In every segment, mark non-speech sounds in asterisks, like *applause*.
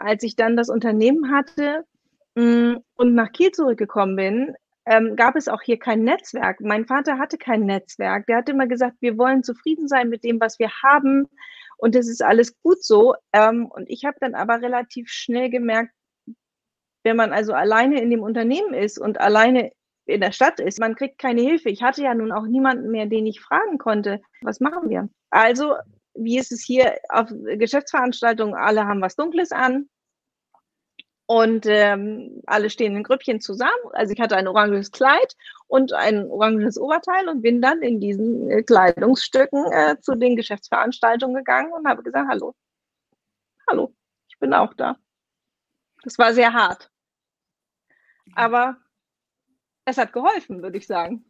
als ich dann das Unternehmen hatte mm, und nach Kiel zurückgekommen bin, ähm, gab es auch hier kein Netzwerk. Mein Vater hatte kein Netzwerk. Der hat immer gesagt, wir wollen zufrieden sein mit dem, was wir haben und es ist alles gut so. Ähm, und ich habe dann aber relativ schnell gemerkt, wenn man also alleine in dem Unternehmen ist und alleine in der Stadt ist, man kriegt keine Hilfe. Ich hatte ja nun auch niemanden mehr, den ich fragen konnte, was machen wir? Also, wie ist es hier auf Geschäftsveranstaltungen? Alle haben was Dunkles an und ähm, alle stehen in Grüppchen zusammen. Also ich hatte ein oranges Kleid und ein oranges Oberteil und bin dann in diesen äh, Kleidungsstücken äh, zu den Geschäftsveranstaltungen gegangen und habe gesagt, hallo, hallo, ich bin auch da. Das war sehr hart. Aber es hat geholfen, würde ich sagen.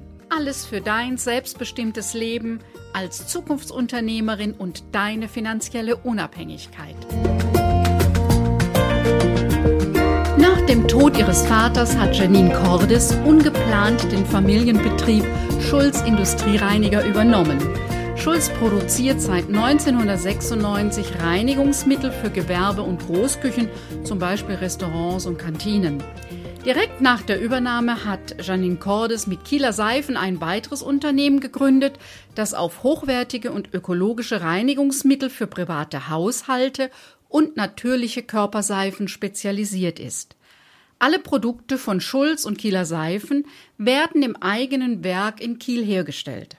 Alles für dein selbstbestimmtes Leben als Zukunftsunternehmerin und deine finanzielle Unabhängigkeit. Nach dem Tod ihres Vaters hat Janine Cordes ungeplant den Familienbetrieb Schulz Industriereiniger übernommen. Schulz produziert seit 1996 Reinigungsmittel für Gewerbe und Großküchen, zum Beispiel Restaurants und Kantinen. Direkt nach der Übernahme hat Janine Cordes mit Kieler Seifen ein weiteres Unternehmen gegründet, das auf hochwertige und ökologische Reinigungsmittel für private Haushalte und natürliche Körperseifen spezialisiert ist. Alle Produkte von Schulz und Kieler Seifen werden im eigenen Werk in Kiel hergestellt.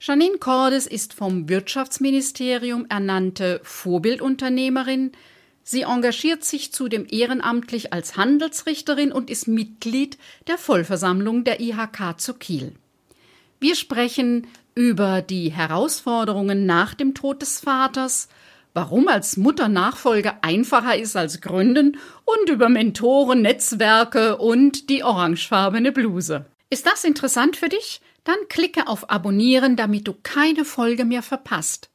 Janine Cordes ist vom Wirtschaftsministerium ernannte Vorbildunternehmerin. Sie engagiert sich zudem ehrenamtlich als Handelsrichterin und ist Mitglied der Vollversammlung der IHK zu Kiel. Wir sprechen über die Herausforderungen nach dem Tod des Vaters, warum als Mutter Nachfolge einfacher ist als Gründen und über Mentoren, Netzwerke und die orangefarbene Bluse. Ist das interessant für dich? Dann klicke auf Abonnieren, damit du keine Folge mehr verpasst.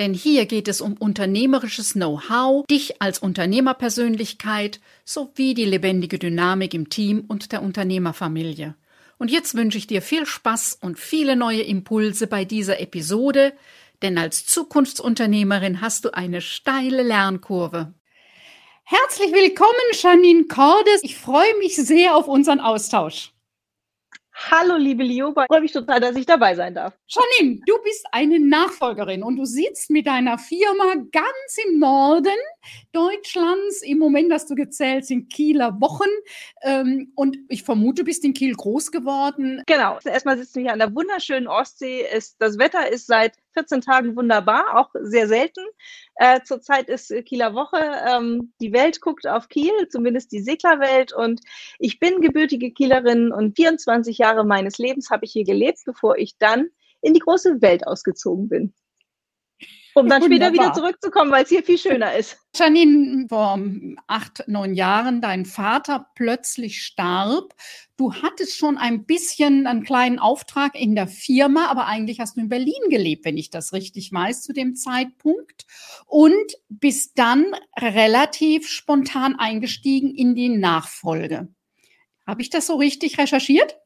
Denn hier geht es um unternehmerisches Know-how, dich als Unternehmerpersönlichkeit sowie die lebendige Dynamik im Team und der Unternehmerfamilie. Und jetzt wünsche ich dir viel Spaß und viele neue Impulse bei dieser Episode, denn als Zukunftsunternehmerin hast du eine steile Lernkurve. Herzlich willkommen, Janine Cordes. Ich freue mich sehr auf unseren Austausch. Hallo, liebe Lioba. Ich freue mich total, dass ich dabei sein darf. Janine, du bist eine Nachfolgerin und du sitzt mit deiner Firma ganz im Norden Deutschlands. Im Moment hast du gezählt, sind Kieler Wochen. Ähm, und ich vermute, du bist in Kiel groß geworden. Genau. Erstmal sitzen wir hier an der wunderschönen Ostsee. das Wetter ist seit 14 Tagen wunderbar, auch sehr selten. Äh, zurzeit ist Kieler Woche. Ähm, die Welt guckt auf Kiel, zumindest die Seglerwelt. Und ich bin gebürtige Kielerin und 24 Jahre meines Lebens habe ich hier gelebt, bevor ich dann in die große Welt ausgezogen bin. Um dann Wunderbar. später wieder zurückzukommen, weil es hier viel schöner ist. Janine, vor acht, neun Jahren dein Vater plötzlich starb. Du hattest schon ein bisschen einen kleinen Auftrag in der Firma, aber eigentlich hast du in Berlin gelebt, wenn ich das richtig weiß, zu dem Zeitpunkt. Und bist dann relativ spontan eingestiegen in die Nachfolge. Habe ich das so richtig recherchiert?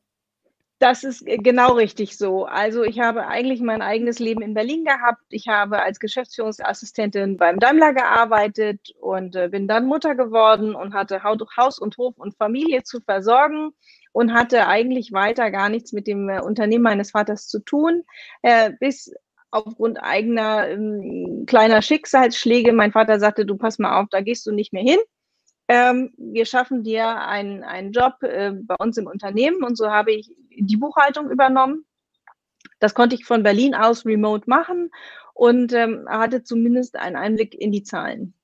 Das ist genau richtig so. Also ich habe eigentlich mein eigenes Leben in Berlin gehabt. Ich habe als Geschäftsführungsassistentin beim Daimler gearbeitet und äh, bin dann Mutter geworden und hatte Haus und Hof und Familie zu versorgen und hatte eigentlich weiter gar nichts mit dem äh, Unternehmen meines Vaters zu tun, äh, bis aufgrund eigener ähm, kleiner Schicksalsschläge mein Vater sagte, du pass mal auf, da gehst du nicht mehr hin ähm, wir schaffen dir einen, einen Job äh, bei uns im Unternehmen und so habe ich die Buchhaltung übernommen. Das konnte ich von Berlin aus remote machen und ähm, hatte zumindest einen Einblick in die Zahlen.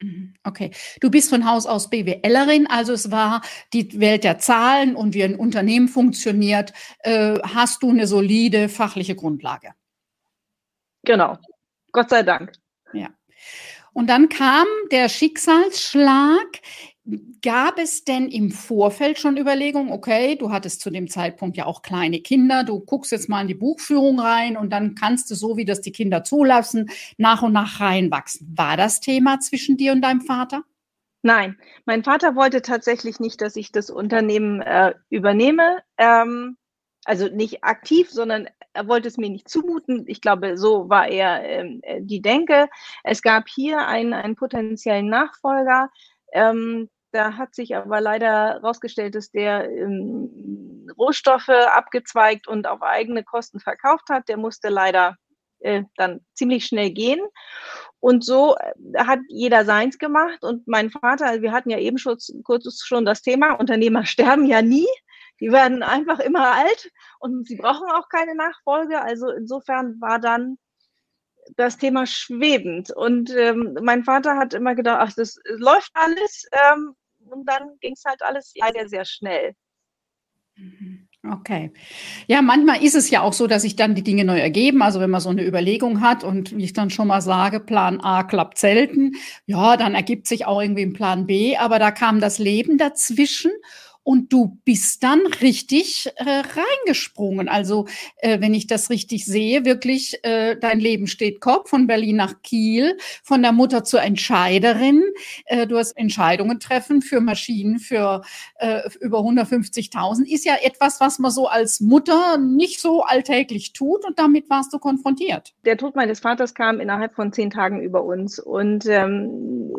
Mhm, okay, du bist von Haus aus BWLerin, also es war die Welt der Zahlen und wie ein Unternehmen funktioniert. Äh, hast du eine solide fachliche Grundlage? Genau, Gott sei Dank. Ja. Und dann kam der Schicksalsschlag. Gab es denn im Vorfeld schon Überlegungen, okay, du hattest zu dem Zeitpunkt ja auch kleine Kinder, du guckst jetzt mal in die Buchführung rein und dann kannst du, so wie das die Kinder zulassen, nach und nach reinwachsen. War das Thema zwischen dir und deinem Vater? Nein, mein Vater wollte tatsächlich nicht, dass ich das Unternehmen äh, übernehme. Ähm, also nicht aktiv, sondern er wollte es mir nicht zumuten. Ich glaube, so war er ähm, äh, die Denke. Es gab hier einen, einen potenziellen Nachfolger. Ähm, da hat sich aber leider herausgestellt, dass der ähm, Rohstoffe abgezweigt und auf eigene Kosten verkauft hat. Der musste leider äh, dann ziemlich schnell gehen. Und so äh, hat jeder seins gemacht. Und mein Vater, also wir hatten ja eben schon, kurz schon das Thema, Unternehmer *laughs* sterben ja nie. Die werden einfach immer alt und sie brauchen auch keine Nachfolge. Also insofern war dann das Thema schwebend. Und ähm, mein Vater hat immer gedacht, ach, das läuft alles. Ähm, und dann ging es halt alles leider sehr schnell. Mhm. Okay. Ja, manchmal ist es ja auch so, dass sich dann die Dinge neu ergeben. Also wenn man so eine Überlegung hat und wie ich dann schon mal sage, Plan A klappt selten, ja, dann ergibt sich auch irgendwie ein Plan B. Aber da kam das Leben dazwischen und du bist dann richtig äh, reingesprungen. Also äh, wenn ich das richtig sehe, wirklich äh, dein Leben steht Kopf von Berlin nach Kiel, von der Mutter zur Entscheiderin. Äh, du hast Entscheidungen treffen für Maschinen für äh, über 150.000. Ist ja etwas, was man so als Mutter nicht so alltäglich tut und damit warst du konfrontiert. Der Tod meines Vaters kam innerhalb von zehn Tagen über uns und ähm,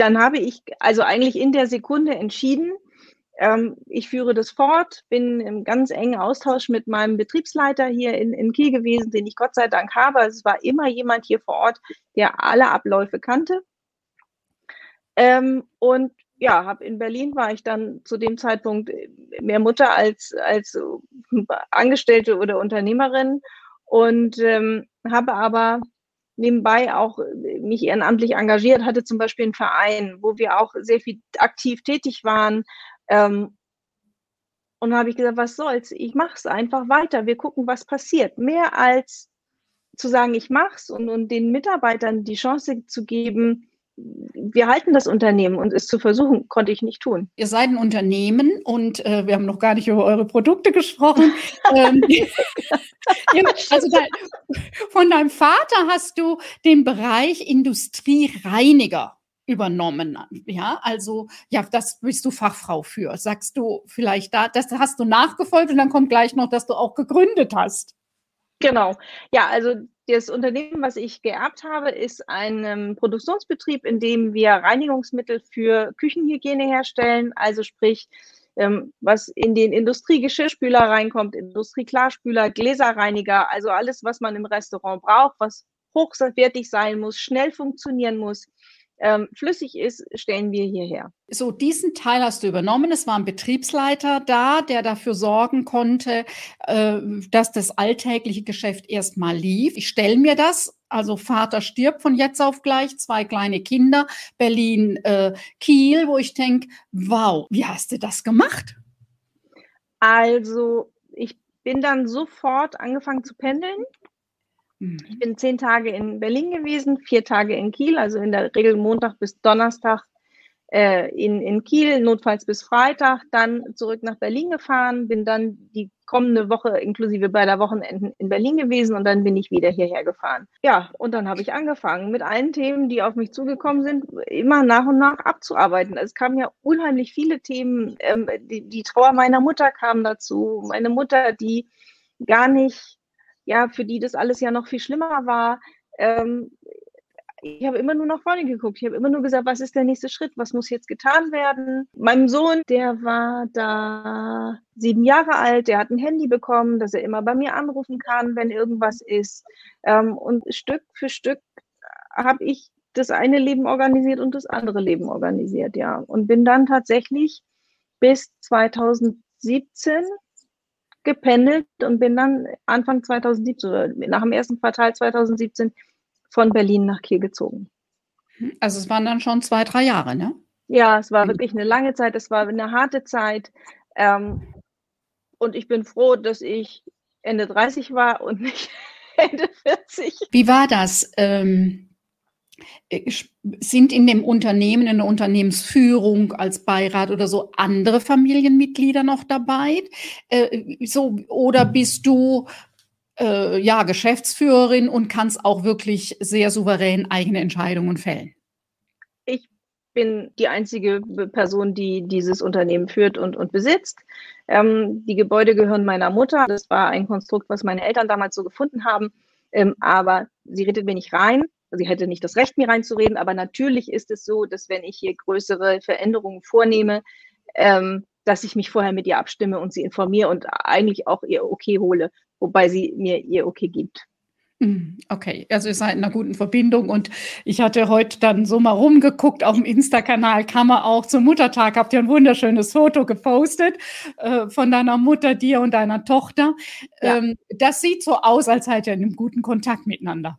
dann habe ich also eigentlich in der Sekunde entschieden, ähm, ich führe das fort, bin im ganz engen Austausch mit meinem Betriebsleiter hier in, in Kiel gewesen, den ich Gott sei Dank habe. Also es war immer jemand hier vor Ort, der alle Abläufe kannte. Ähm, und ja, habe in Berlin war ich dann zu dem Zeitpunkt mehr Mutter als, als Angestellte oder Unternehmerin und ähm, habe aber nebenbei auch äh, mich ehrenamtlich engagiert, hatte zum Beispiel einen Verein, wo wir auch sehr viel aktiv tätig waren. Ähm, und habe ich gesagt, was soll's? Ich mache es einfach weiter. Wir gucken, was passiert. Mehr als zu sagen, ich mache es und, und den Mitarbeitern die Chance zu geben, wir halten das Unternehmen und es zu versuchen, konnte ich nicht tun. Ihr seid ein Unternehmen und äh, wir haben noch gar nicht über eure Produkte gesprochen. *laughs* ähm, *laughs* also da, von deinem Vater hast du den Bereich Industriereiniger übernommen. Ja, also ja, das bist du Fachfrau für. Sagst du vielleicht da, das hast du nachgefolgt und dann kommt gleich noch, dass du auch gegründet hast. Genau. Ja, also das Unternehmen, was ich geerbt habe, ist ein ähm, Produktionsbetrieb, in dem wir Reinigungsmittel für Küchenhygiene herstellen. Also sprich, ähm, was in den Industriegeschirrspüler reinkommt, Industrieklarspüler, Gläserreiniger, also alles, was man im Restaurant braucht, was hochwertig sein muss, schnell funktionieren muss, ähm, flüssig ist, stellen wir hierher. So, diesen Teil hast du übernommen. Es war ein Betriebsleiter da, der dafür sorgen konnte, äh, dass das alltägliche Geschäft erstmal lief. Ich stelle mir das also Vater stirbt von jetzt auf gleich, zwei kleine Kinder, Berlin, äh, Kiel, wo ich denke, wow, wie hast du das gemacht? Also ich bin dann sofort angefangen zu pendeln. Mhm. Ich bin zehn Tage in Berlin gewesen, vier Tage in Kiel, also in der Regel Montag bis Donnerstag äh, in, in Kiel, notfalls bis Freitag, dann zurück nach Berlin gefahren, bin dann die kommende Woche inklusive beider Wochenenden in Berlin gewesen und dann bin ich wieder hierher gefahren. Ja, und dann habe ich angefangen mit allen Themen, die auf mich zugekommen sind, immer nach und nach abzuarbeiten. Es kamen ja unheimlich viele Themen. Ähm, die, die Trauer meiner Mutter kam dazu. Meine Mutter, die gar nicht ja, für die das alles ja noch viel schlimmer war. Ähm, ich habe immer nur nach vorne geguckt. Ich habe immer nur gesagt, was ist der nächste Schritt? Was muss jetzt getan werden? Meinem Sohn, der war da sieben Jahre alt, der hat ein Handy bekommen, dass er immer bei mir anrufen kann, wenn irgendwas ist. Ähm, und Stück für Stück habe ich das eine Leben organisiert und das andere Leben organisiert, ja. Und bin dann tatsächlich bis 2017 gependelt und bin dann Anfang 2017, nach dem ersten Quartal 2017 von Berlin nach Kiel gezogen. Also es waren dann schon zwei, drei Jahre, ne? Ja, es war wirklich eine lange Zeit, es war eine harte Zeit. Ähm, und ich bin froh, dass ich Ende 30 war und nicht *laughs* Ende 40. Wie war das? Ähm, äh, sind in dem Unternehmen, in der Unternehmensführung als Beirat oder so andere Familienmitglieder noch dabei? Äh, so, oder bist du äh, ja Geschäftsführerin und kannst auch wirklich sehr souverän eigene Entscheidungen fällen? Ich bin die einzige Person, die dieses Unternehmen führt und, und besitzt. Ähm, die Gebäude gehören meiner Mutter. Das war ein Konstrukt, was meine Eltern damals so gefunden haben. Ähm, aber sie redet mir nicht rein. Sie hätte nicht das Recht, mir reinzureden. Aber natürlich ist es so, dass wenn ich hier größere Veränderungen vornehme, ähm, dass ich mich vorher mit ihr abstimme und sie informiere und eigentlich auch ihr Okay hole, wobei sie mir ihr Okay gibt. Hm, okay, also ihr seid in einer guten Verbindung und ich hatte heute dann so mal rumgeguckt, auf dem Insta-Kanal kann man auch zum Muttertag, habt ihr ein wunderschönes Foto gepostet äh, von deiner Mutter, dir und deiner Tochter. Ja. Ähm, das sieht so aus, als seid ihr in einem guten Kontakt miteinander.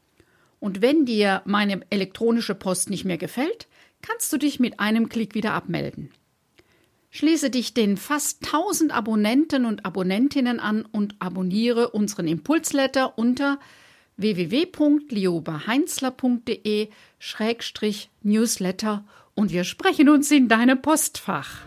Und wenn dir meine elektronische Post nicht mehr gefällt, kannst du dich mit einem Klick wieder abmelden. Schließe dich den fast 1000 Abonnenten und Abonnentinnen an und abonniere unseren Impulsletter unter www.liobaheinzler.de-newsletter und wir sprechen uns in deinem Postfach.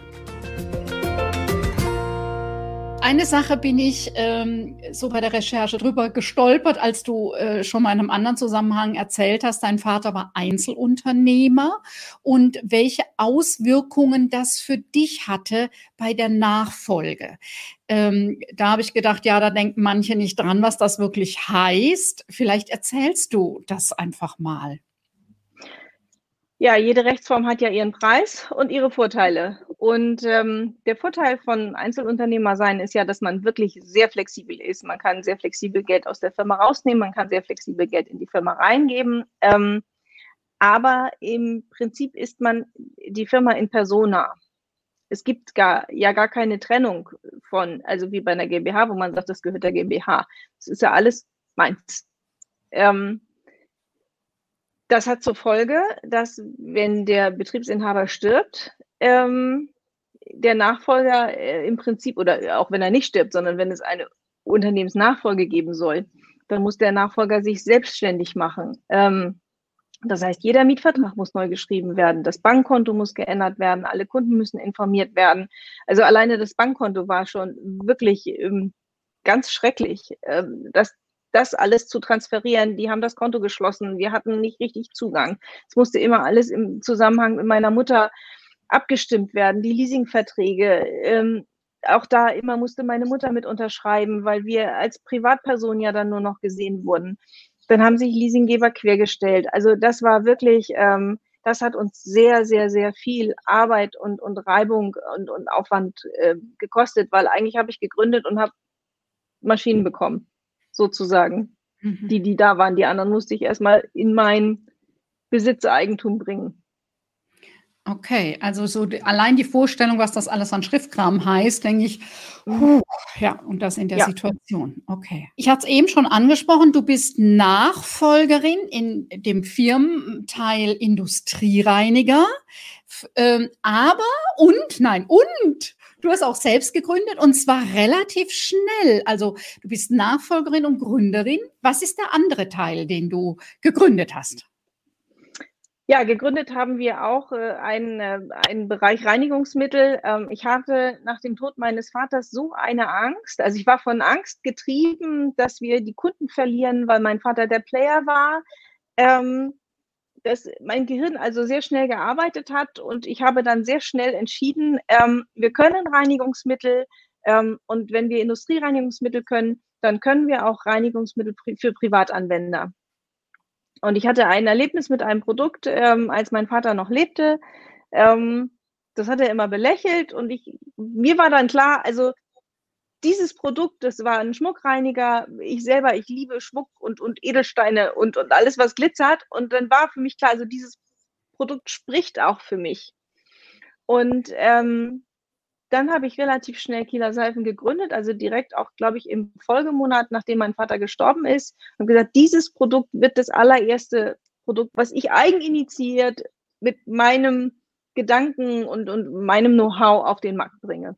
Eine Sache bin ich ähm, so bei der Recherche drüber gestolpert, als du äh, schon mal in einem anderen Zusammenhang erzählt hast, dein Vater war Einzelunternehmer und welche Auswirkungen das für dich hatte bei der Nachfolge. Ähm, da habe ich gedacht, ja, da denken manche nicht dran, was das wirklich heißt. Vielleicht erzählst du das einfach mal. Ja, jede Rechtsform hat ja ihren Preis und ihre Vorteile. Und ähm, der Vorteil von Einzelunternehmer sein ist ja, dass man wirklich sehr flexibel ist. Man kann sehr flexibel Geld aus der Firma rausnehmen, man kann sehr flexibel Geld in die Firma reingeben. Ähm, aber im Prinzip ist man die Firma in persona. Es gibt gar, ja gar keine Trennung von, also wie bei einer GmbH, wo man sagt, das gehört der GmbH. Es ist ja alles meins. Ähm, das hat zur Folge, dass wenn der Betriebsinhaber stirbt, ähm, der Nachfolger äh, im Prinzip, oder auch wenn er nicht stirbt, sondern wenn es eine Unternehmensnachfolge geben soll, dann muss der Nachfolger sich selbstständig machen. Ähm, das heißt, jeder Mietvertrag muss neu geschrieben werden, das Bankkonto muss geändert werden, alle Kunden müssen informiert werden. Also alleine das Bankkonto war schon wirklich ähm, ganz schrecklich. Ähm, das, das alles zu transferieren, die haben das Konto geschlossen, wir hatten nicht richtig Zugang. Es musste immer alles im Zusammenhang mit meiner Mutter abgestimmt werden, die Leasingverträge. Ähm, auch da immer musste meine Mutter mit unterschreiben, weil wir als Privatperson ja dann nur noch gesehen wurden. Dann haben sich Leasinggeber quergestellt. Also das war wirklich, ähm, das hat uns sehr, sehr, sehr viel Arbeit und, und Reibung und, und Aufwand äh, gekostet, weil eigentlich habe ich gegründet und habe Maschinen bekommen, sozusagen. Mhm. Die, die da waren. Die anderen musste ich erstmal in mein Besitzeigentum bringen. Okay, also so allein die Vorstellung, was das alles an Schriftkram heißt, denke ich, puh, ja, und das in der ja. Situation. Okay. Ich hatte es eben schon angesprochen, du bist Nachfolgerin in dem Firmenteil Industriereiniger, ähm, aber und, nein, und du hast auch selbst gegründet und zwar relativ schnell. Also du bist Nachfolgerin und Gründerin. Was ist der andere Teil, den du gegründet hast? Ja, gegründet haben wir auch äh, einen, äh, einen Bereich Reinigungsmittel. Ähm, ich hatte nach dem Tod meines Vaters so eine Angst. Also ich war von Angst getrieben, dass wir die Kunden verlieren, weil mein Vater der Player war. Ähm, dass mein Gehirn also sehr schnell gearbeitet hat und ich habe dann sehr schnell entschieden, ähm, wir können Reinigungsmittel ähm, und wenn wir Industriereinigungsmittel können, dann können wir auch Reinigungsmittel für Privatanwender. Und ich hatte ein Erlebnis mit einem Produkt, ähm, als mein Vater noch lebte. Ähm, das hat er immer belächelt und ich, mir war dann klar, also dieses Produkt, das war ein Schmuckreiniger. Ich selber, ich liebe Schmuck und, und Edelsteine und, und alles, was glitzert. Und dann war für mich klar, also dieses Produkt spricht auch für mich. Und ähm, dann habe ich relativ schnell Kieler Seifen gegründet, also direkt auch, glaube ich, im Folgemonat, nachdem mein Vater gestorben ist, und gesagt, dieses Produkt wird das allererste Produkt, was ich eigeninitiiert mit meinem Gedanken und, und meinem Know-how auf den Markt bringe.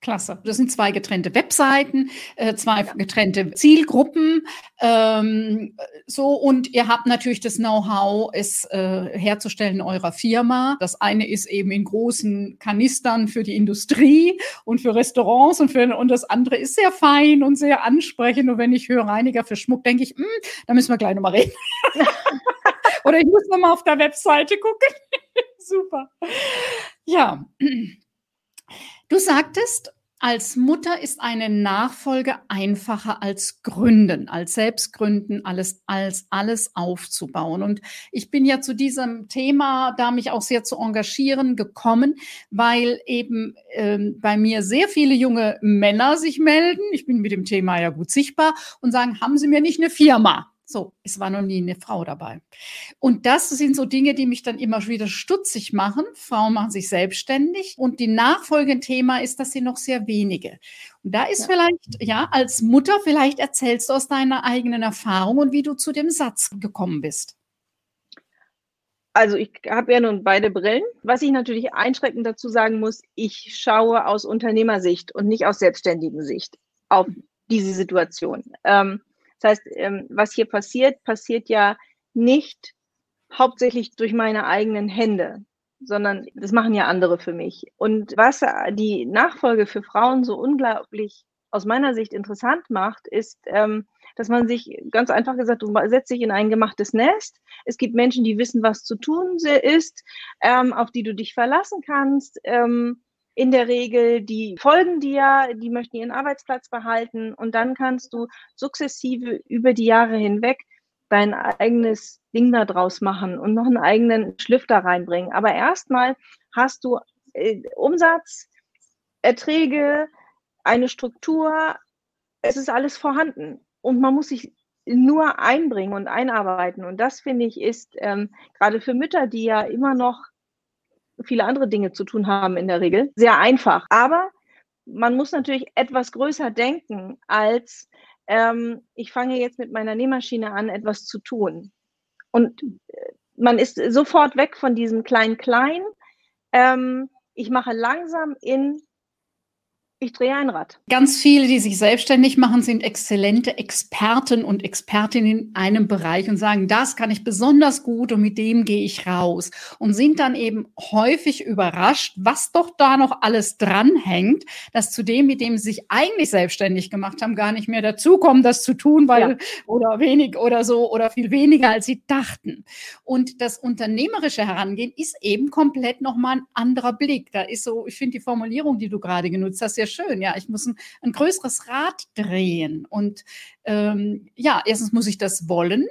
Klasse. Das sind zwei getrennte Webseiten, äh, zwei getrennte Zielgruppen. Ähm, so und ihr habt natürlich das Know-how, es äh, herzustellen in eurer Firma. Das eine ist eben in großen Kanistern für die Industrie und für Restaurants und für und das andere ist sehr fein und sehr ansprechend. Und wenn ich höre Reiniger für Schmuck, denke ich, hm, da müssen wir gleich nochmal reden. *laughs* Oder ich muss nochmal auf der Webseite gucken. *laughs* Super. Ja. Du sagtest, als Mutter ist eine Nachfolge einfacher als Gründen, als Selbstgründen, alles, als alles aufzubauen. Und ich bin ja zu diesem Thema, da mich auch sehr zu engagieren, gekommen, weil eben ähm, bei mir sehr viele junge Männer sich melden. Ich bin mit dem Thema ja gut sichtbar und sagen, haben Sie mir nicht eine Firma? So, es war noch nie eine Frau dabei. Und das sind so Dinge, die mich dann immer wieder stutzig machen. Frauen machen sich selbstständig. Und die nachfolgende Thema ist, dass sie noch sehr wenige. Und da ist ja. vielleicht, ja, als Mutter, vielleicht erzählst du aus deiner eigenen Erfahrung und wie du zu dem Satz gekommen bist. Also ich habe ja nun beide Brillen. Was ich natürlich einschränkend dazu sagen muss, ich schaue aus Unternehmersicht und nicht aus selbstständigen Sicht auf diese Situation. Ähm, das heißt, ähm, was hier passiert, passiert ja nicht hauptsächlich durch meine eigenen Hände, sondern das machen ja andere für mich. Und was die Nachfolge für Frauen so unglaublich aus meiner Sicht interessant macht, ist, ähm, dass man sich ganz einfach gesagt, du setzt dich in ein gemachtes Nest. Es gibt Menschen, die wissen, was zu tun ist, ähm, auf die du dich verlassen kannst in der Regel, die folgen dir, die möchten ihren Arbeitsplatz behalten und dann kannst du sukzessive über die Jahre hinweg dein eigenes Ding da draus machen und noch einen eigenen Schliff da reinbringen. Aber erstmal hast du äh, Umsatz, Erträge, eine Struktur, es ist alles vorhanden und man muss sich nur einbringen und einarbeiten. Und das finde ich ist ähm, gerade für Mütter, die ja immer noch viele andere Dinge zu tun haben in der Regel. Sehr einfach. Aber man muss natürlich etwas größer denken als ähm, ich fange jetzt mit meiner Nähmaschine an, etwas zu tun. Und äh, man ist sofort weg von diesem Klein-Klein. Ähm, ich mache langsam in ich drehe ein Rad. Ganz viele, die sich selbstständig machen, sind exzellente Experten und Expertinnen in einem Bereich und sagen, das kann ich besonders gut und mit dem gehe ich raus und sind dann eben häufig überrascht, was doch da noch alles dranhängt, dass zu dem, mit dem sie sich eigentlich selbstständig gemacht haben, gar nicht mehr dazukommen, das zu tun, weil ja. oder wenig oder so oder viel weniger, als sie dachten. Und das unternehmerische Herangehen ist eben komplett nochmal ein anderer Blick. Da ist so, ich finde die Formulierung, die du gerade genutzt hast, sehr schön. Ja, ich muss ein, ein größeres Rad drehen. Und ähm, ja, erstens muss ich das wollen.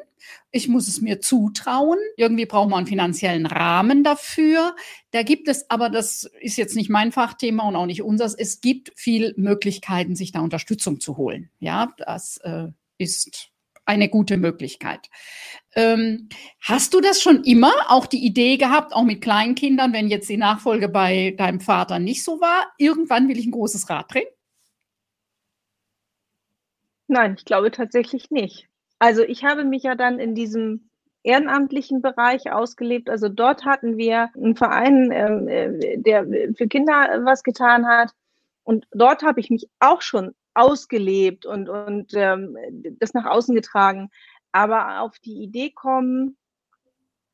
Ich muss es mir zutrauen. Irgendwie braucht man einen finanziellen Rahmen dafür. Da gibt es aber, das ist jetzt nicht mein Fachthema und auch nicht unseres, es gibt viel Möglichkeiten, sich da Unterstützung zu holen. Ja, das äh, ist eine gute Möglichkeit. Ähm, hast du das schon immer auch die Idee gehabt, auch mit Kleinkindern, wenn jetzt die Nachfolge bei deinem Vater nicht so war, irgendwann will ich ein großes Rad drehen? Nein, ich glaube tatsächlich nicht. Also ich habe mich ja dann in diesem ehrenamtlichen Bereich ausgelebt. Also dort hatten wir einen Verein, ähm, äh, der für Kinder was getan hat. Und dort habe ich mich auch schon ausgelebt und, und ähm, das nach außen getragen. Aber auf die Idee kommen,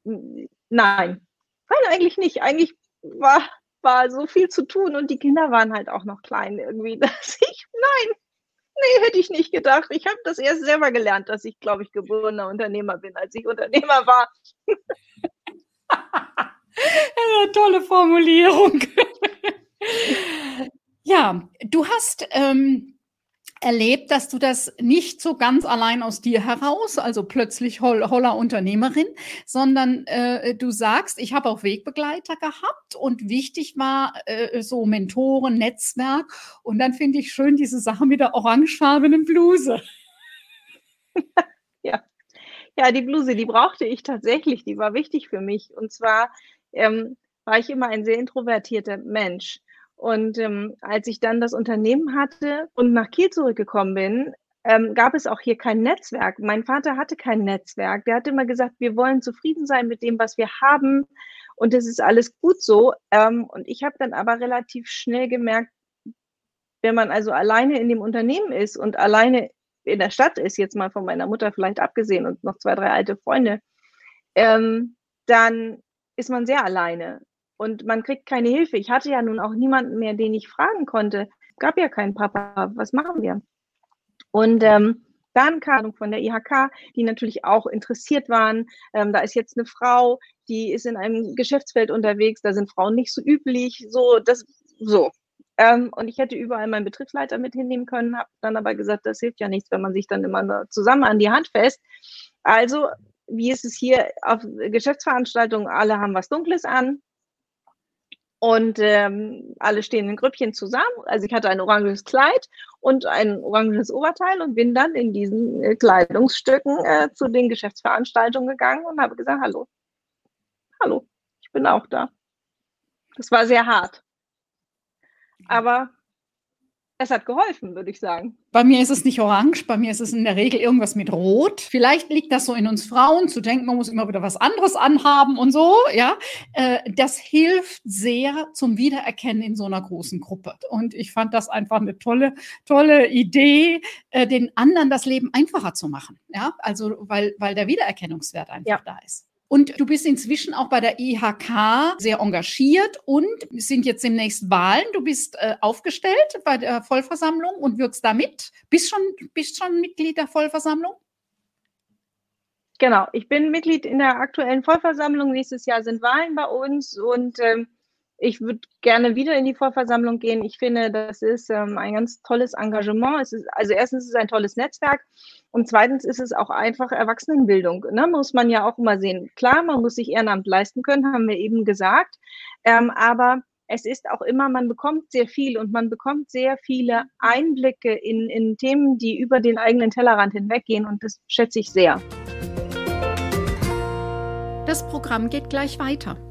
nein, nein, eigentlich nicht. Eigentlich war, war so viel zu tun und die Kinder waren halt auch noch klein irgendwie, *laughs* dass ich, nein, nee, hätte ich nicht gedacht. Ich habe das erst selber gelernt, dass ich, glaube ich, geborener Unternehmer bin, als ich Unternehmer war. *laughs* ja, tolle Formulierung. *laughs* ja, du hast ähm, erlebt, dass du das nicht so ganz allein aus dir heraus, also plötzlich Hol Holler Unternehmerin, sondern äh, du sagst, ich habe auch Wegbegleiter gehabt und wichtig war äh, so Mentoren, Netzwerk. Und dann finde ich schön diese Sache mit der orangefarbenen Bluse. *laughs* ja. Ja, die Bluse, die brauchte ich tatsächlich, die war wichtig für mich. Und zwar ähm, war ich immer ein sehr introvertierter Mensch. Und ähm, als ich dann das Unternehmen hatte und nach Kiel zurückgekommen bin, ähm, gab es auch hier kein Netzwerk. Mein Vater hatte kein Netzwerk. Der hat immer gesagt, wir wollen zufrieden sein mit dem, was wir haben. Und es ist alles gut so. Ähm, und ich habe dann aber relativ schnell gemerkt, wenn man also alleine in dem Unternehmen ist und alleine in der Stadt ist, jetzt mal von meiner Mutter vielleicht abgesehen und noch zwei, drei alte Freunde, ähm, dann ist man sehr alleine und man kriegt keine Hilfe. Ich hatte ja nun auch niemanden mehr, den ich fragen konnte. Es gab ja keinen Papa. Was machen wir? Und ähm, dann kam von der IHK, die natürlich auch interessiert waren. Ähm, da ist jetzt eine Frau, die ist in einem Geschäftsfeld unterwegs. Da sind Frauen nicht so üblich. So, das, so. Ähm, und ich hätte überall meinen Betriebsleiter mit hinnehmen können, habe dann aber gesagt, das hilft ja nichts, wenn man sich dann immer zusammen an die Hand fest. Also, wie ist es hier auf Geschäftsveranstaltungen? Alle haben was Dunkles an. Und ähm, alle stehen in Grüppchen zusammen. Also ich hatte ein oranges Kleid und ein oranges Oberteil und bin dann in diesen äh, Kleidungsstücken äh, zu den Geschäftsveranstaltungen gegangen und habe gesagt, hallo, hallo, ich bin auch da. Das war sehr hart. Aber es hat geholfen, würde ich sagen. Bei mir ist es nicht orange, bei mir ist es in der Regel irgendwas mit Rot. Vielleicht liegt das so in uns Frauen, zu denken, man muss immer wieder was anderes anhaben und so, ja. Äh, das hilft sehr zum Wiedererkennen in so einer großen Gruppe. Und ich fand das einfach eine tolle, tolle Idee, äh, den anderen das Leben einfacher zu machen, ja. Also, weil, weil der Wiedererkennungswert einfach ja. da ist. Und du bist inzwischen auch bei der IHK sehr engagiert und sind jetzt demnächst Wahlen. Du bist äh, aufgestellt bei der Vollversammlung und wirkst da mit. Bist schon, bist schon Mitglied der Vollversammlung? Genau, ich bin Mitglied in der aktuellen Vollversammlung. Nächstes Jahr sind Wahlen bei uns und ähm, ich würde gerne wieder in die Vollversammlung gehen. Ich finde, das ist ähm, ein ganz tolles Engagement. Es ist, also erstens ist es ein tolles Netzwerk und zweitens ist es auch einfach Erwachsenenbildung. Ne? Muss man ja auch immer sehen. Klar, man muss sich Ehrenamt leisten können, haben wir eben gesagt. Ähm, aber es ist auch immer, man bekommt sehr viel und man bekommt sehr viele Einblicke in, in Themen, die über den eigenen Tellerrand hinweggehen und das schätze ich sehr. Das Programm geht gleich weiter.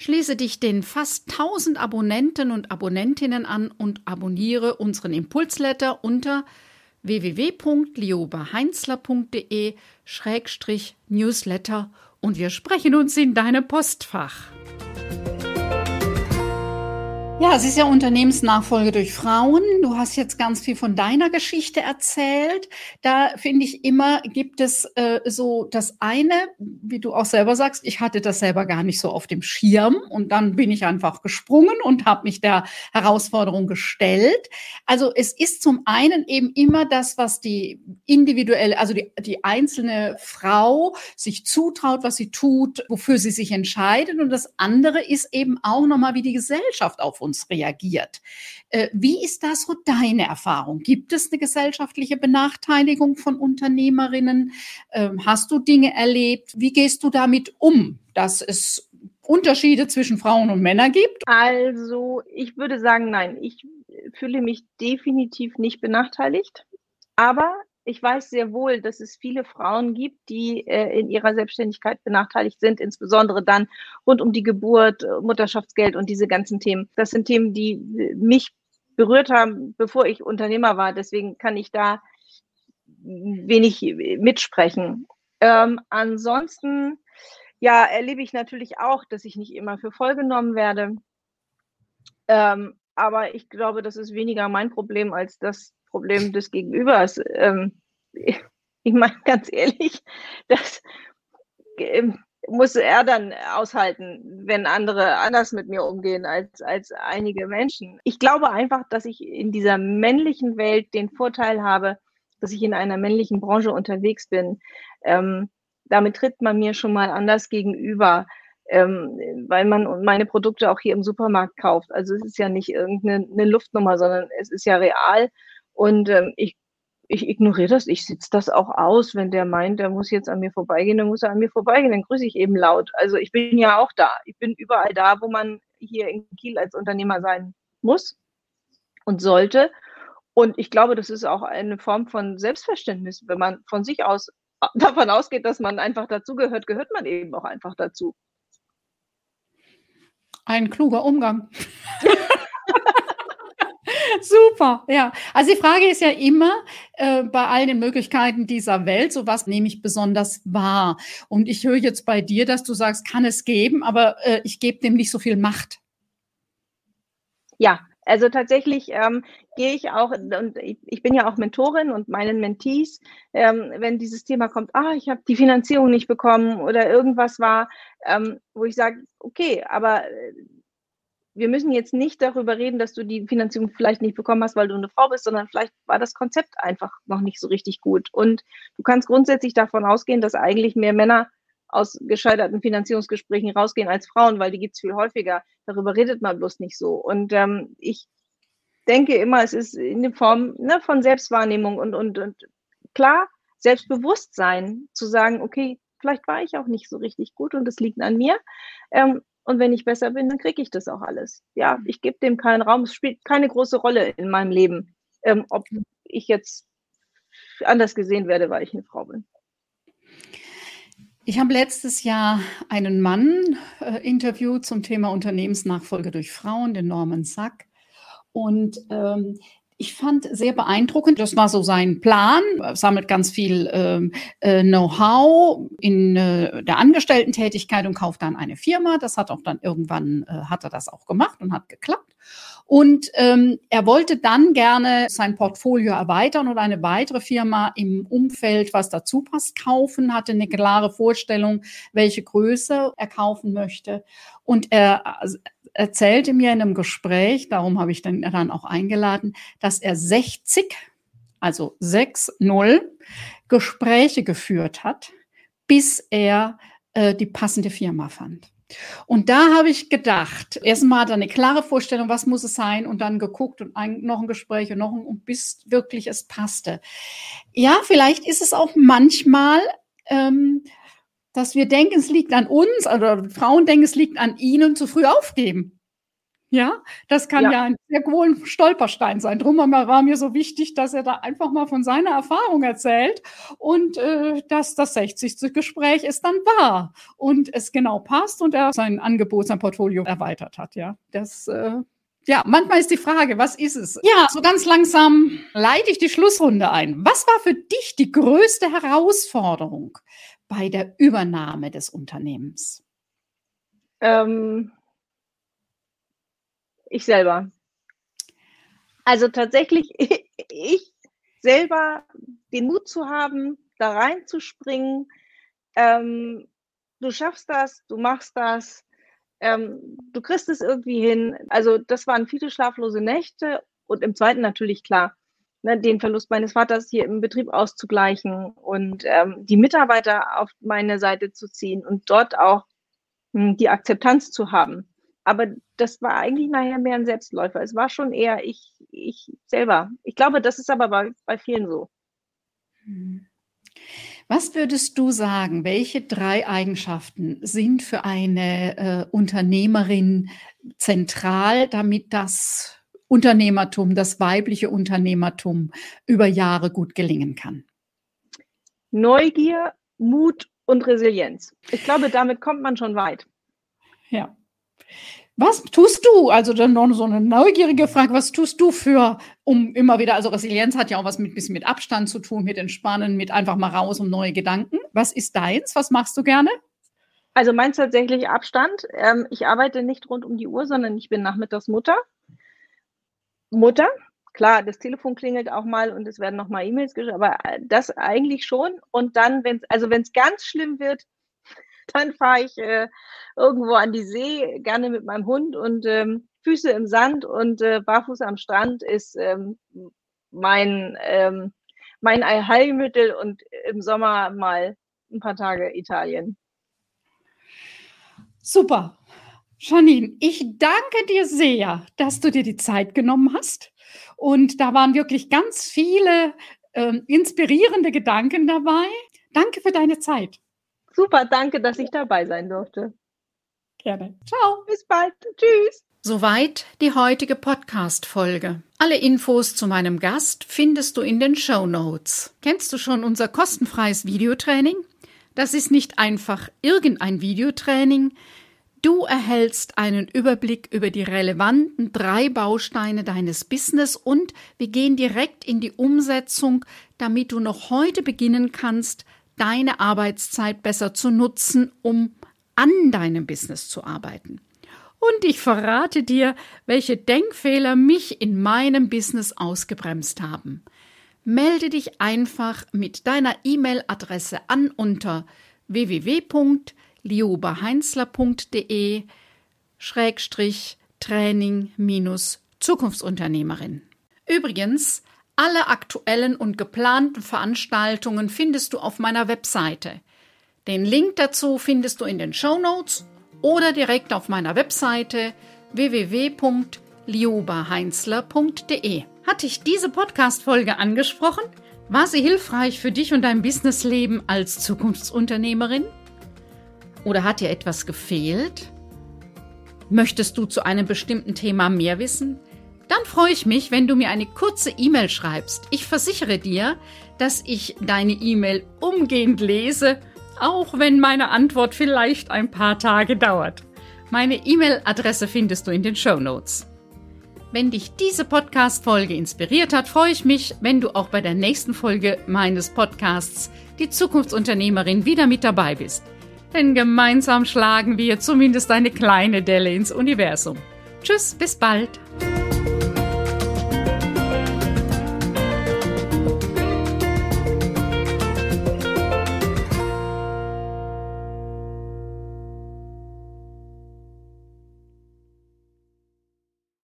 Schließe dich den fast 1000 Abonnenten und Abonnentinnen an und abonniere unseren Impulsletter unter www.liobaheinzler.de-newsletter und wir sprechen uns in deinem Postfach. Ja, es ist ja Unternehmensnachfolge durch Frauen. Du hast jetzt ganz viel von deiner Geschichte erzählt. Da finde ich immer, gibt es äh, so das eine, wie du auch selber sagst, ich hatte das selber gar nicht so auf dem Schirm und dann bin ich einfach gesprungen und habe mich der Herausforderung gestellt. Also es ist zum einen eben immer das, was die individuelle, also die, die einzelne Frau sich zutraut, was sie tut, wofür sie sich entscheidet. Und das andere ist eben auch nochmal, wie die Gesellschaft auf uns uns reagiert. Äh, wie ist da so deine Erfahrung? Gibt es eine gesellschaftliche Benachteiligung von Unternehmerinnen? Ähm, hast du Dinge erlebt? Wie gehst du damit um, dass es Unterschiede zwischen Frauen und Männern gibt? Also ich würde sagen, nein, ich fühle mich definitiv nicht benachteiligt. Aber ich weiß sehr wohl, dass es viele Frauen gibt, die äh, in ihrer Selbstständigkeit benachteiligt sind, insbesondere dann rund um die Geburt, äh, Mutterschaftsgeld und diese ganzen Themen. Das sind Themen, die äh, mich berührt haben, bevor ich Unternehmer war. Deswegen kann ich da wenig mitsprechen. Ähm, ansonsten, ja, erlebe ich natürlich auch, dass ich nicht immer für voll genommen werde. Ähm, aber ich glaube, das ist weniger mein Problem als das Problem des Gegenübers. Ähm, ich meine ganz ehrlich, das ähm, muss er dann aushalten, wenn andere anders mit mir umgehen als, als einige Menschen. Ich glaube einfach, dass ich in dieser männlichen Welt den Vorteil habe, dass ich in einer männlichen Branche unterwegs bin. Ähm, damit tritt man mir schon mal anders gegenüber, ähm, weil man meine Produkte auch hier im Supermarkt kauft. Also es ist ja nicht irgendeine Luftnummer, sondern es ist ja real. Und ähm, ich ich ignoriere das, ich sitze das auch aus. Wenn der meint, der muss jetzt an mir vorbeigehen, dann muss er an mir vorbeigehen, dann grüße ich eben laut. Also ich bin ja auch da. Ich bin überall da, wo man hier in Kiel als Unternehmer sein muss und sollte. Und ich glaube, das ist auch eine Form von Selbstverständnis. Wenn man von sich aus *laughs* davon ausgeht, dass man einfach dazugehört, gehört man eben auch einfach dazu. Ein kluger Umgang. *laughs* *laughs* Super, ja. Also die Frage ist ja immer äh, bei all den Möglichkeiten dieser Welt, so was nehme ich besonders wahr. Und ich höre jetzt bei dir, dass du sagst, kann es geben, aber äh, ich gebe dem nicht so viel Macht. Ja, also tatsächlich ähm, gehe ich auch, und ich, bin ja auch Mentorin und meinen Mentees, ähm, wenn dieses Thema kommt, ah, ich habe die Finanzierung nicht bekommen oder irgendwas war, ähm, wo ich sage, okay, aber äh, wir müssen jetzt nicht darüber reden, dass du die Finanzierung vielleicht nicht bekommen hast, weil du eine Frau bist, sondern vielleicht war das Konzept einfach noch nicht so richtig gut. Und du kannst grundsätzlich davon ausgehen, dass eigentlich mehr Männer aus gescheiterten Finanzierungsgesprächen rausgehen als Frauen, weil die gibt es viel häufiger. Darüber redet man bloß nicht so. Und ähm, ich denke immer, es ist in der Form ne, von Selbstwahrnehmung und, und, und klar, Selbstbewusstsein zu sagen, okay, vielleicht war ich auch nicht so richtig gut und es liegt an mir. Ähm, und wenn ich besser bin, dann kriege ich das auch alles. Ja, ich gebe dem keinen Raum. Es spielt keine große Rolle in meinem Leben, ähm, ob ich jetzt anders gesehen werde, weil ich eine Frau bin. Ich habe letztes Jahr einen Mann äh, interviewt zum Thema Unternehmensnachfolge durch Frauen, den Norman Sack. Und ähm, ich fand sehr beeindruckend, das war so sein Plan, sammelt ganz viel ähm, äh, Know-how in äh, der Angestellten-Tätigkeit und kauft dann eine Firma. Das hat auch dann irgendwann, äh, hat er das auch gemacht und hat geklappt. Und ähm, er wollte dann gerne sein Portfolio erweitern und eine weitere Firma im Umfeld, was dazu passt, kaufen, hatte eine klare Vorstellung, welche Größe er kaufen möchte. Und er erzählte mir in einem Gespräch, darum habe ich dann, dann auch eingeladen, dass er 60, also 6-0 Gespräche geführt hat, bis er äh, die passende Firma fand. Und da habe ich gedacht, erstmal er eine klare Vorstellung, was muss es sein, und dann geguckt und ein, noch ein Gespräch und noch ein, und bis wirklich es passte. Ja, vielleicht ist es auch manchmal ähm, dass wir denken, es liegt an uns, oder Frauen denken, es liegt an ihnen, zu früh aufgeben. Ja, das kann ja, ja ein sehr wohl ein Stolperstein sein. Drum war mir so wichtig, dass er da einfach mal von seiner Erfahrung erzählt und äh, dass das 60. Gespräch ist dann wahr und es genau passt und er sein Angebot, sein Portfolio erweitert hat. Ja, das äh, ja, manchmal ist die Frage, was ist es? Ja, so ganz langsam leite ich die Schlussrunde ein. Was war für dich die größte Herausforderung bei der Übernahme des Unternehmens? Ähm, ich selber. Also tatsächlich, *laughs* ich selber den Mut zu haben, da reinzuspringen. Ähm, du schaffst das, du machst das, ähm, du kriegst es irgendwie hin. Also das waren viele schlaflose Nächte und im zweiten natürlich klar, ne, den Verlust meines Vaters hier im Betrieb auszugleichen und ähm, die Mitarbeiter auf meine Seite zu ziehen und dort auch mh, hm, die Akzeptanz zu haben. Aber das war eigentlich nachher mehr ein Selbstläufer. Es war schon eher ich, ich selber. Ich glaube, das ist aber bei, bei vielen so. Was würdest du sagen, welche drei Eigenschaften sind für eine äh, Unternehmerin zentral, damit das Unternehmertum, das weibliche Unternehmertum über Jahre gut gelingen kann? Neugier, Mut und Resilienz. Ich glaube, damit kommt man schon weit. Ja. Was tust du? Also dann noch so eine neugierige Frage, was tust du für, um immer wieder, also Resilienz hat ja auch was mit bisschen mit Abstand zu tun, mit Entspannen, mit einfach mal raus um neue Gedanken. Was ist deins? Was machst du gerne? Also meins tatsächlich Abstand. Ähm, ich arbeite nicht rund um die Uhr, sondern ich bin nachmittags Mutter. Mutter, klar, das Telefon klingelt auch mal und es werden noch mal E-Mails geschrieben, aber äh, das eigentlich schon. Und dann, wenn es also wenn es ganz schlimm wird, *laughs* dann fahre ich äh, irgendwo an die See, gerne mit meinem Hund und ähm, Füße im Sand und äh, barfuß am Strand ist ähm, mein ähm, mein Heilmittel und im Sommer mal ein paar Tage Italien. Super. Janine, ich danke dir sehr, dass du dir die Zeit genommen hast. Und da waren wirklich ganz viele äh, inspirierende Gedanken dabei. Danke für deine Zeit. Super, danke, dass ich dabei sein durfte. Gerne. Ciao. Bis bald. Tschüss. Soweit die heutige Podcast-Folge. Alle Infos zu meinem Gast findest du in den Show Notes. Kennst du schon unser kostenfreies Videotraining? Das ist nicht einfach irgendein Videotraining. Du erhältst einen Überblick über die relevanten drei Bausteine deines Business und wir gehen direkt in die Umsetzung, damit du noch heute beginnen kannst, deine Arbeitszeit besser zu nutzen, um an deinem Business zu arbeiten. Und ich verrate dir, welche Denkfehler mich in meinem Business ausgebremst haben. Melde dich einfach mit deiner E-Mail-Adresse an unter www.liobaheinzler.de Schrägstrich Training minus Zukunftsunternehmerin. Übrigens, alle aktuellen und geplanten Veranstaltungen findest du auf meiner Webseite. Den Link dazu findest du in den Show Notes oder direkt auf meiner Webseite www.liobaheinzler.de. Hat dich diese Podcast-Folge angesprochen? War sie hilfreich für dich und dein Businessleben als Zukunftsunternehmerin? Oder hat dir etwas gefehlt? Möchtest du zu einem bestimmten Thema mehr wissen? Dann freue ich mich, wenn du mir eine kurze E-Mail schreibst. Ich versichere dir, dass ich deine E-Mail umgehend lese auch wenn meine Antwort vielleicht ein paar Tage dauert. Meine E-Mail-Adresse findest du in den Show Notes. Wenn dich diese Podcast-Folge inspiriert hat, freue ich mich, wenn du auch bei der nächsten Folge meines Podcasts Die Zukunftsunternehmerin wieder mit dabei bist. Denn gemeinsam schlagen wir zumindest eine kleine Delle ins Universum. Tschüss, bis bald.